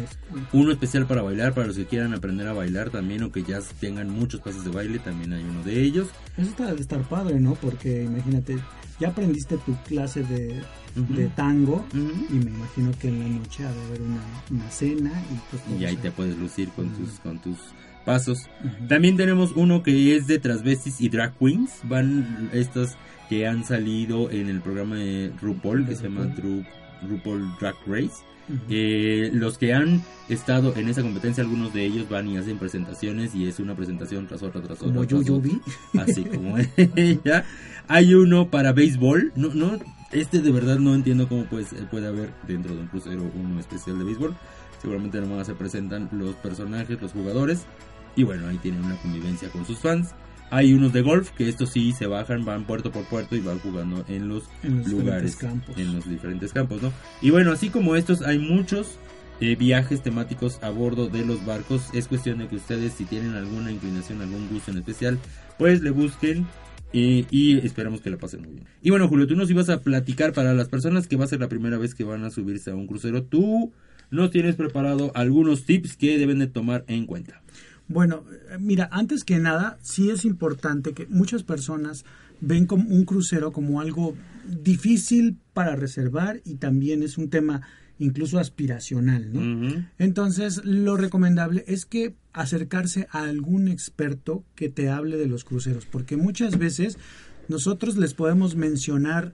Uno especial para bailar, para los que quieran aprender a bailar también o que ya tengan muchos pasos de baile, también hay uno de ellos. Eso está de estar padre, ¿no? Porque imagínate, ya aprendiste tu clase de, tango y me imagino que en la noche ha de haber una, cena y, pues, y ahí te puedes lucir con tus con tus pasos. También tenemos uno que es de transvestis y drag queens. Van estas que han salido en el programa de RuPaul, que se llama RuPaul Drag Race. Eh, los que han estado en esa competencia, algunos de ellos van y hacen presentaciones y es una presentación tras otra, tras otra. Como yo, vi. Así como ella. Hay uno para béisbol. No, no, este de verdad no entiendo cómo puede, puede haber dentro de un crucero uno especial de béisbol. Seguramente nomás se presentan los personajes, los jugadores. Y bueno, ahí tienen una convivencia con sus fans. Hay unos de golf que estos sí se bajan, van puerto por puerto y van jugando en los, lugares, en los diferentes campos, ¿no? Y bueno, así como estos, hay muchos eh, viajes temáticos a bordo de los barcos. Es cuestión de que ustedes, si tienen alguna inclinación, algún gusto en especial, pues le busquen eh, y esperamos que la pasen muy bien. Y bueno, Julio, tú nos ibas a platicar para las personas que va a ser la primera vez que van a subirse a un crucero. Tú nos tienes preparado algunos tips que deben de tomar en cuenta. Bueno, mira, antes que nada, sí es importante que muchas personas ven como un crucero como algo difícil para reservar y también es un tema incluso aspiracional, ¿no? Entonces, lo recomendable es que acercarse a algún experto que te hable de los cruceros, porque muchas veces nosotros les podemos mencionar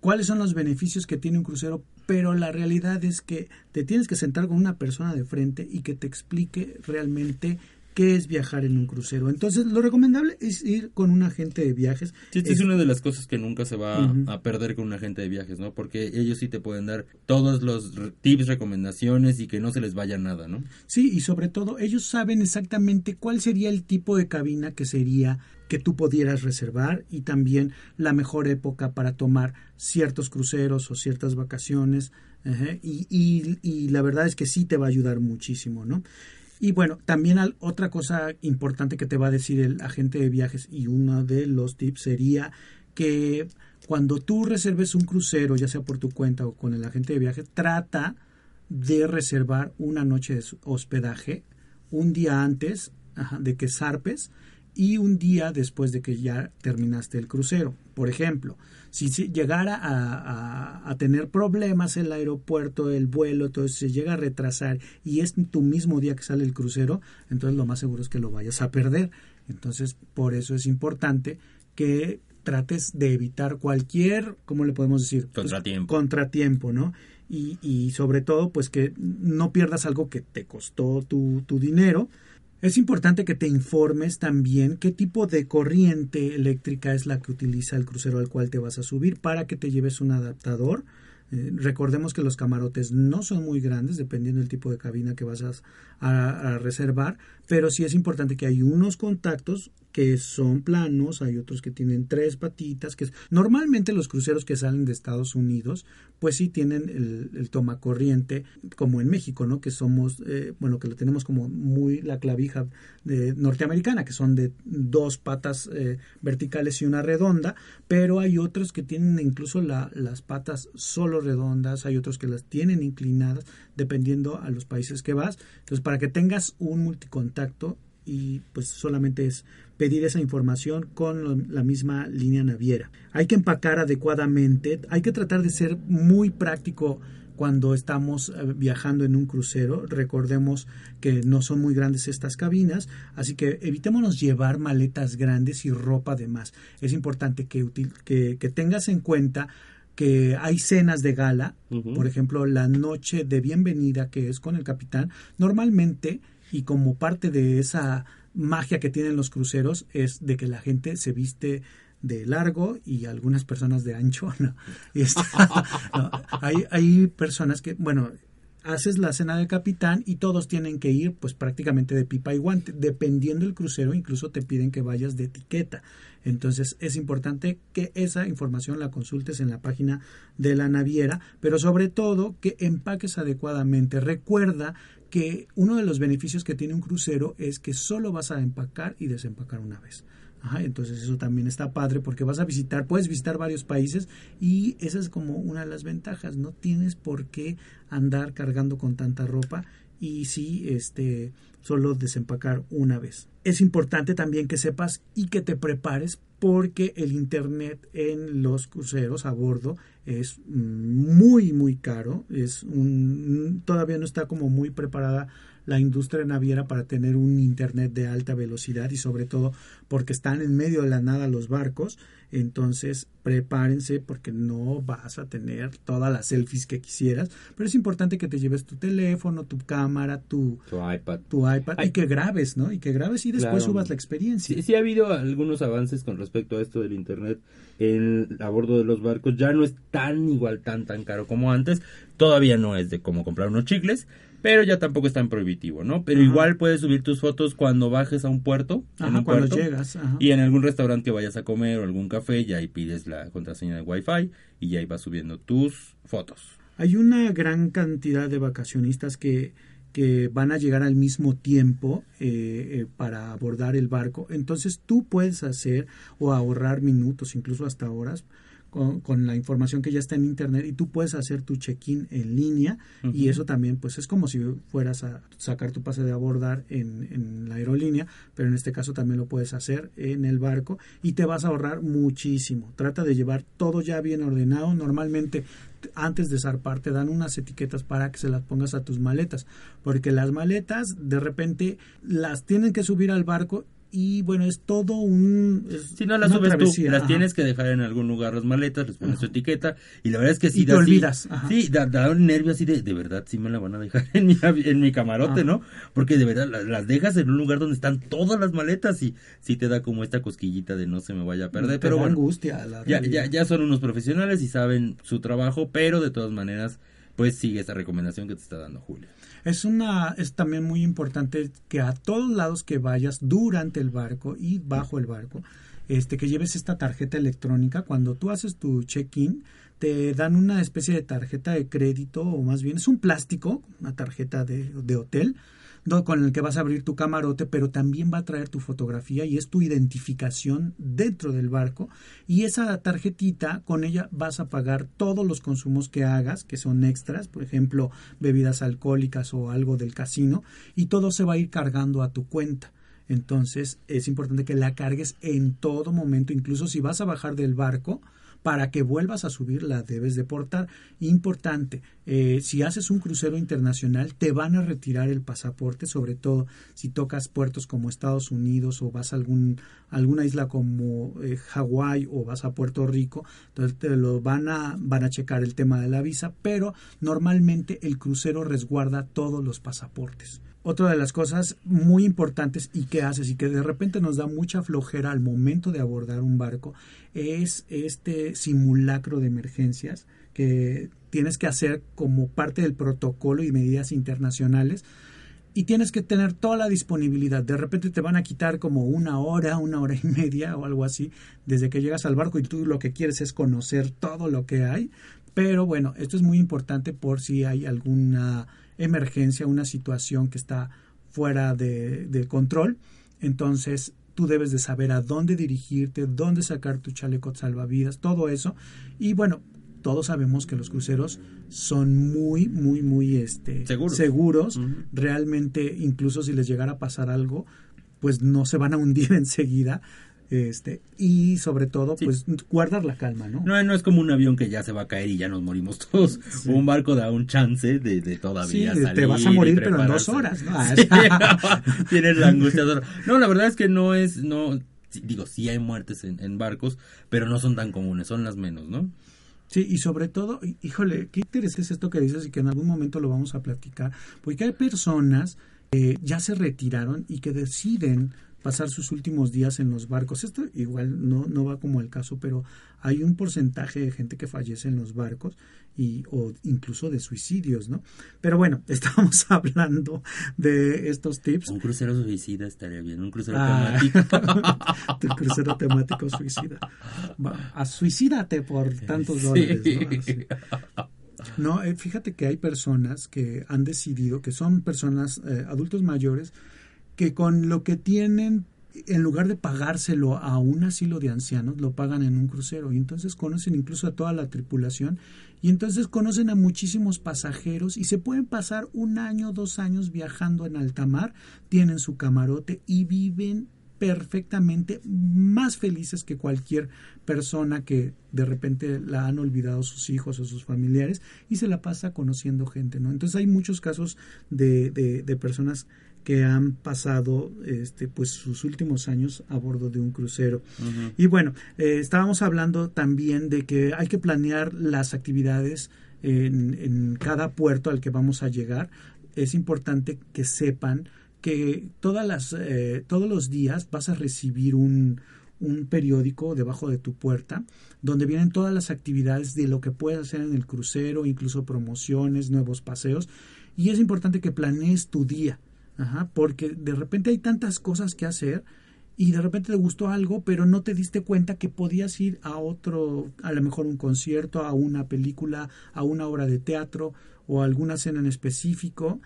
cuáles son los beneficios que tiene un crucero, pero la realidad es que te tienes que sentar con una persona de frente y que te explique realmente qué es viajar en un crucero. Entonces, lo recomendable es ir con un agente de viajes. Sí, es, una de las cosas que nunca se va a perder con un agente de viajes, ¿no? Porque ellos sí te pueden dar todos los tips, recomendaciones y que no se les vaya nada, ¿no? Sí, y sobre todo, ellos saben exactamente cuál sería el tipo de cabina que sería que tú pudieras reservar y también la mejor época para tomar ciertos cruceros o ciertas vacaciones. y, y, y, la verdad es que sí te va a ayudar muchísimo, ¿no? Y bueno, también otra cosa importante que te va a decir el agente de viajes y uno de los tips sería que cuando tú reserves un crucero, ya sea por tu cuenta o con el agente de viajes, trata de reservar una noche de hospedaje un día antes de que zarpes y un día después de que ya terminaste el crucero. Por ejemplo, si llegara a, tener problemas el aeropuerto, el vuelo, todo eso, se llega a retrasar y es tu mismo día que sale el crucero, entonces lo más seguro es que lo vayas a perder. Entonces, por eso es importante que trates de evitar cualquier, ¿cómo le podemos decir? Pues, contratiempo. contratiempo, ¿no? Y, y, sobre todo, pues que no pierdas algo que te costó tu, tu dinero es importante que te informes también qué tipo de corriente eléctrica es la que utiliza el crucero al cual te vas a subir para que te lleves un adaptador. Eh, recordemos que los camarotes no son muy grandes dependiendo del tipo de cabina que vas a, reservar, pero sí es importante que hay unos contactos que son planos, hay otros que tienen tres patitas, que normalmente los cruceros que salen de Estados Unidos, pues sí tienen el, el toma corriente, como en México, ¿no? Que somos, eh, bueno, que lo tenemos como muy la clavija de, norteamericana, que son de dos patas eh, verticales y una redonda, pero hay otros que tienen incluso las patas solo redondas, hay otros que las tienen inclinadas, dependiendo a los países que vas. Entonces, para que tengas un multicontacto y pues solamente es pedir esa información con la misma línea naviera. Hay que empacar adecuadamente, hay que tratar de ser muy práctico cuando estamos eh, viajando en un crucero. Recordemos que no son muy grandes estas cabinas, así que evitémonos llevar maletas grandes y ropa de más. Es importante que, que, que tengas en cuenta que hay cenas de gala, por ejemplo, la noche de bienvenida que es con el capitán, normalmente y como parte de esa magia que tienen los cruceros es de que la gente se viste de largo y algunas personas de ancho. Este, hay, hay personas que, bueno, haces la cena del capitán y todos tienen que ir pues prácticamente de pipa y guante. Dependiendo del crucero, incluso te piden que vayas de etiqueta. Entonces es importante que esa información la consultes en la página de la naviera, pero sobre todo que empaques adecuadamente. Recuerda que uno de los beneficios que tiene un crucero es que solo vas a empacar y desempacar una vez entonces eso también está padre porque vas a visitar, puedes visitar varios países y esa es como una de las ventajas, no tienes por qué andar cargando con tanta ropa y sí, este, solo desempacar una vez. Es importante también que sepas y que te prepares porque el internet en los cruceros a bordo es muy muy caro, es un, todavía no está como muy preparada la industria naviera para tener un internet de alta velocidad y sobre todo porque están en medio de la nada los barcos, entonces prepárense porque no vas a tener todas las selfies que quisieras, pero es importante que te lleves tu teléfono, tu cámara, tu, iPad, tu iPad y que grabes, ¿no? Y que grabes y después subas la experiencia. Sí, sí, ha habido algunos avances con respecto a esto del internet en, a bordo de los barcos, ya no es tan igual, tan, tan caro como antes, todavía no es de cómo comprar unos chicles, pero ya tampoco es tan prohibitivo, ¿no? Pero igual puedes subir tus fotos cuando bajes a un puerto, en un cuando llegas, y en algún restaurante que vayas a comer o algún café, ya ahí pides la contraseña de Wi-Fi y ya ahí vas subiendo tus fotos. Hay una gran cantidad de vacacionistas que que van a llegar al mismo tiempo eh, eh, para abordar el barco. Entonces tú puedes hacer o ahorrar minutos, incluso hasta horas, con, la información que ya está en internet y tú puedes hacer tu check-in en línea y eso también pues es como si fueras a sacar tu pase de abordar en, en, la aerolínea pero en este caso también lo puedes hacer en el barco y te vas a ahorrar muchísimo. Trata de llevar todo ya bien ordenado. Normalmente antes de zarpar te dan unas etiquetas para que se las pongas a tus maletas porque las maletas de repente las tienen que subir al barco y bueno, es todo un... si no las subes tú, las tienes que dejar en algún lugar las maletas, les pones su etiqueta y la verdad es que si y te olvidas. Sí, da, da, un nervio así de, de verdad, sí me la van a dejar en mi, en mi camarote, ¿no? Porque de verdad las, dejas en un lugar donde están todas las maletas y sí te da como esta cosquillita de no se me vaya a perder. pero bueno, angustia. ya, ya, ya son unos profesionales y saben su trabajo, pero de todas maneras, pues sigue esta recomendación que te está dando Julio. Es una es también muy importante que a todos lados que vayas durante el barco y bajo el barco, este que lleves esta tarjeta electrónica. Cuando tú haces tu check-in te dan una especie de tarjeta de crédito o más bien es un plástico, una tarjeta de, de hotel con el que vas a abrir tu camarote, pero también va a traer tu fotografía y es tu identificación dentro del barco. Y esa tarjetita, con ella vas a pagar todos los consumos que hagas, que son extras, por ejemplo, bebidas alcohólicas o algo del casino, y todo se va a ir cargando a tu cuenta. Entonces es importante que la cargues en todo momento, incluso si vas a bajar del barco, para que vuelvas a subir la debes de portar. Importante, eh, si haces un crucero internacional te van a retirar el pasaporte, sobre todo si tocas puertos como Estados Unidos o vas a algún, alguna isla como eh, Hawái o vas a Puerto Rico, entonces te lo van a, van a checar el tema de la visa, pero normalmente el crucero resguarda todos los pasaportes otra de las cosas muy importantes y que haces y que de repente nos da mucha flojera al momento de abordar un barco es este simulacro de emergencias que tienes que hacer como parte del protocolo y medidas internacionales y tienes que tener toda la disponibilidad. De repente te van a quitar como una hora, una hora y media o algo así desde que llegas al barco y tú lo que quieres es conocer todo lo que hay. Pero bueno, esto es muy importante por si hay alguna emergencia, una situación que está fuera de, control, entonces tú debes de saber a dónde dirigirte, dónde sacar tu chaleco salvavidas, todo eso. Y bueno, todos sabemos que los cruceros son muy, muy, muy este, seguros. Realmente, incluso si les llegara a pasar algo, pues no se van a hundir enseguida. Este y sobre todo pues guardar la calma no no no es como un avión que ya se va a caer y ya nos morimos todos. Un barco da un chance de, de todavía sí, te vas a morir pero en dos horas ¿no? tienes la angustia no la verdad es que no es no digo sí hay muertes en, en barcos pero no son tan comunes son las menos no Sí, y sobre todo, híjole, qué interesante es esto que dices y que en algún momento lo vamos a platicar, porque hay personas que ya se retiraron y que deciden pasar sus últimos días en los barcos. Esto igual no, no va como el caso, pero hay un porcentaje de gente que fallece en los barcos y o incluso de suicidios, ¿no? Pero bueno, estamos hablando de estos tips. Un crucero suicida estaría bien, un crucero ah, temático. un crucero temático suicida. a suicídate por tantos dólares, ¿no? No, eh, fíjate que hay personas que han decidido, que son personas, eh, adultos mayores, que con lo que tienen, en lugar de pagárselo a un asilo de ancianos, lo pagan en un crucero. Y entonces conocen incluso a toda la tripulación. Y entonces conocen a muchísimos pasajeros y se pueden pasar un año, dos años viajando en alta mar, tienen su camarote y viven perfectamente más felices que cualquier persona que de repente la han olvidado sus hijos o sus familiares y se la pasa conociendo gente, ¿no? Entonces hay muchos casos de, de, de personas que han pasado este, pues sus últimos años a bordo de un crucero. Y bueno, eh, estábamos hablando también de que hay que planear las actividades en, cada puerto al que vamos a llegar. Es importante que sepan que todas las, eh, todos los días vas a recibir un, un periódico debajo de tu puerta donde vienen todas las actividades de lo que puedes hacer en el crucero, incluso promociones, nuevos paseos. Y es importante que planees tu día. Ajá, porque de repente hay tantas cosas que hacer y de repente te gustó algo, pero no te diste cuenta que podías ir a otro, a lo mejor un concierto, a una película, a una obra de teatro o a alguna cena en específico.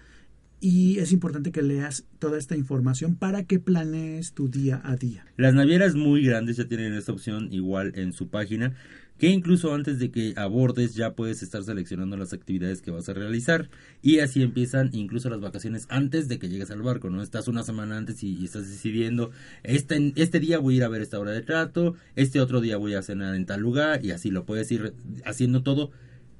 Y es importante que leas toda esta información para que planees tu día a día. Las navieras muy grandes ya tienen esta opción igual en su página que incluso antes de que abordes ya puedes estar seleccionando las actividades que vas a realizar y así empiezan incluso las vacaciones antes de que llegues al barco, ¿no? Estás una semana antes y, estás decidiendo, este, este día voy a ir a ver esta hora de trato, este otro día voy a cenar en tal lugar y así lo puedes ir haciendo todo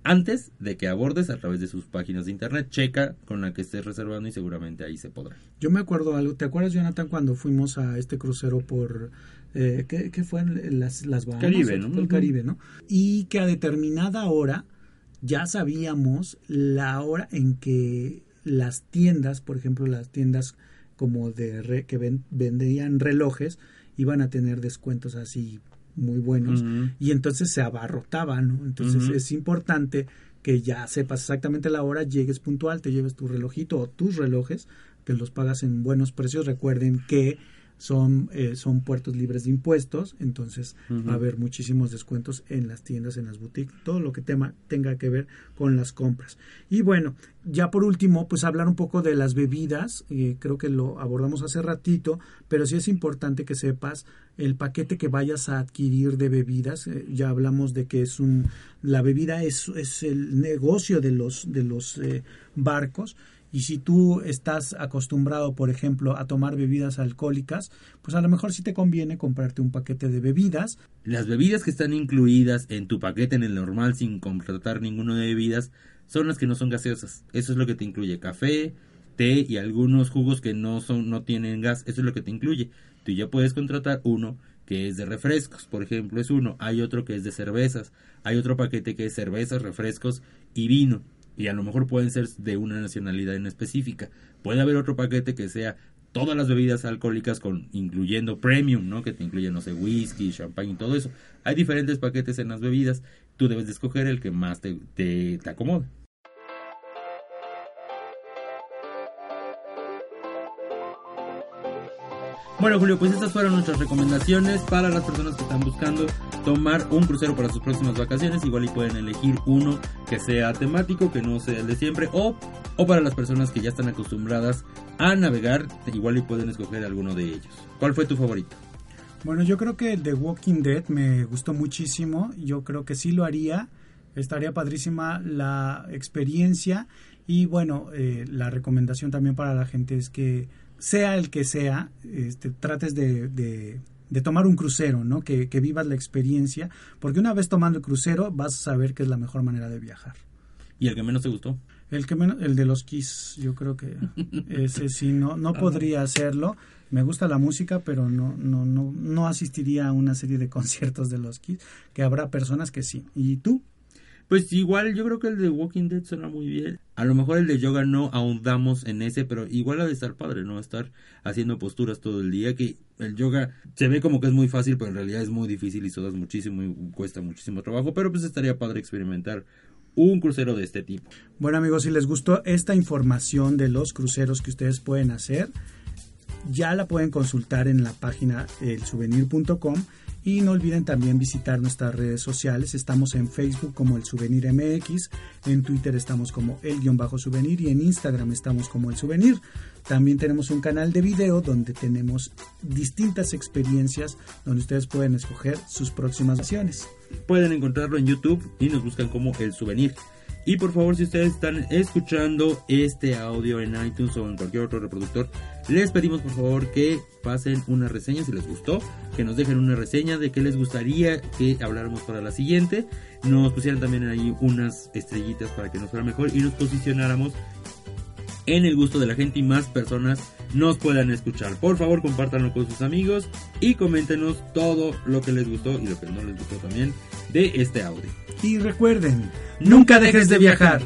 antes de que abordes a través de sus páginas de internet. Checa con la que estés reservando y seguramente ahí se podrá. Yo me acuerdo algo. ¿Te acuerdas, Jonathan, cuando fuimos a este crucero por... Eh, ¿qué, fue? Las, las Bahamas. Caribe, ¿no? El Caribe, ¿no? Y que a determinada hora ya sabíamos la hora en que las tiendas, por ejemplo, las tiendas como de que vendían relojes, iban a tener descuentos así muy buenos y entonces se abarrotaba, ¿no? Entonces es importante que ya sepas exactamente la hora, llegues puntual, te lleves tu relojito o tus relojes, que los pagas en buenos precios. Recuerden que son, eh, son puertos libres de impuestos, entonces va a haber muchísimos descuentos en las tiendas, en las boutiques, todo lo que tema, tenga que ver con las compras. Y bueno, ya por último, pues hablar un poco de las bebidas, eh, creo que lo abordamos hace ratito, pero sí es importante que sepas el paquete que vayas a adquirir de bebidas, eh, ya hablamos de que es un, la bebida es, es el negocio de los, de los barcos, y si tú estás acostumbrado, por ejemplo, a tomar bebidas alcohólicas, pues a lo mejor sí te conviene comprarte un paquete de bebidas. Las bebidas que están incluidas en tu paquete en el normal sin contratar ninguno de bebidas son las que no son gaseosas. Eso es lo que te incluye café, té y algunos jugos que no son no tienen gas. Eso es lo que te incluye. Tú ya puedes contratar uno que es de refrescos, por ejemplo, es uno. Hay otro que es de cervezas. Hay otro paquete que es cervezas, refrescos y vino y a lo mejor pueden ser de una nacionalidad en específica. Puede haber otro paquete que sea todas las bebidas alcohólicas con incluyendo premium, ¿no? Que te incluye no sé, whisky, champán y todo eso. Hay diferentes paquetes en las bebidas. Tú debes de escoger el que más te, te, te acomode. Bueno, Julio, pues estas fueron nuestras recomendaciones para las personas que están buscando tomar un crucero para sus próximas vacaciones. Igual y pueden elegir uno que sea temático, que no sea el de siempre, o, o para las personas que ya están acostumbradas a navegar, igual y pueden escoger alguno de ellos. ¿Cuál fue tu favorito? Bueno, yo creo que de Walking Dead me gustó muchísimo. Yo creo que sí lo haría. Estaría padrísima la experiencia. Y bueno, eh, la recomendación también para la gente es que sea el que sea, este, trates de, de tomar un crucero, ¿no? Que, que vivas la experiencia, porque una vez tomando el crucero vas a saber que es la mejor manera de viajar. ¿Y el que menos te gustó? El que menos, el de los Kiss, yo creo que ese sí no, no podría hacerlo. Me gusta la música, pero no, no, no, no asistiría a una serie de conciertos de los Kiss, que habrá personas que sí. ¿Y tú? Pues igual yo creo que el de Walking Dead suena muy bien. A lo mejor el de yoga no ahondamos en ese, pero igual ha de estar padre, ¿no? Estar haciendo posturas todo el día, que el yoga se ve como que es muy fácil, pero en realidad es muy difícil y sudas muchísimo y cuesta muchísimo trabajo, pero pues estaría padre experimentar un crucero de este tipo. Bueno amigos, si les gustó esta información de los cruceros que ustedes pueden hacer, ya la pueden consultar en la página elsouvenir.com y no olviden también visitar nuestras redes sociales. Estamos en Facebook como el Souvenir MX, en Twitter estamos como el-souvenir y en Instagram estamos como el Souvenir. También tenemos un canal de video donde tenemos distintas experiencias donde ustedes pueden escoger sus próximas acciones. Pueden encontrarlo en YouTube y nos buscan como el Souvenir. Y por favor, si ustedes están escuchando este audio en iTunes o en cualquier otro reproductor, les pedimos por favor que pasen una reseña si les gustó, que nos dejen una reseña de qué les gustaría que habláramos para la siguiente, nos pusieran también ahí unas estrellitas para que nos fuera mejor y nos posicionáramos en el gusto de la gente y más personas nos puedan escuchar. Por favor, compártanlo con sus amigos y coméntenos todo lo que les gustó y lo que no les gustó también de este audio. Y recuerden, nunca dejes de viajar.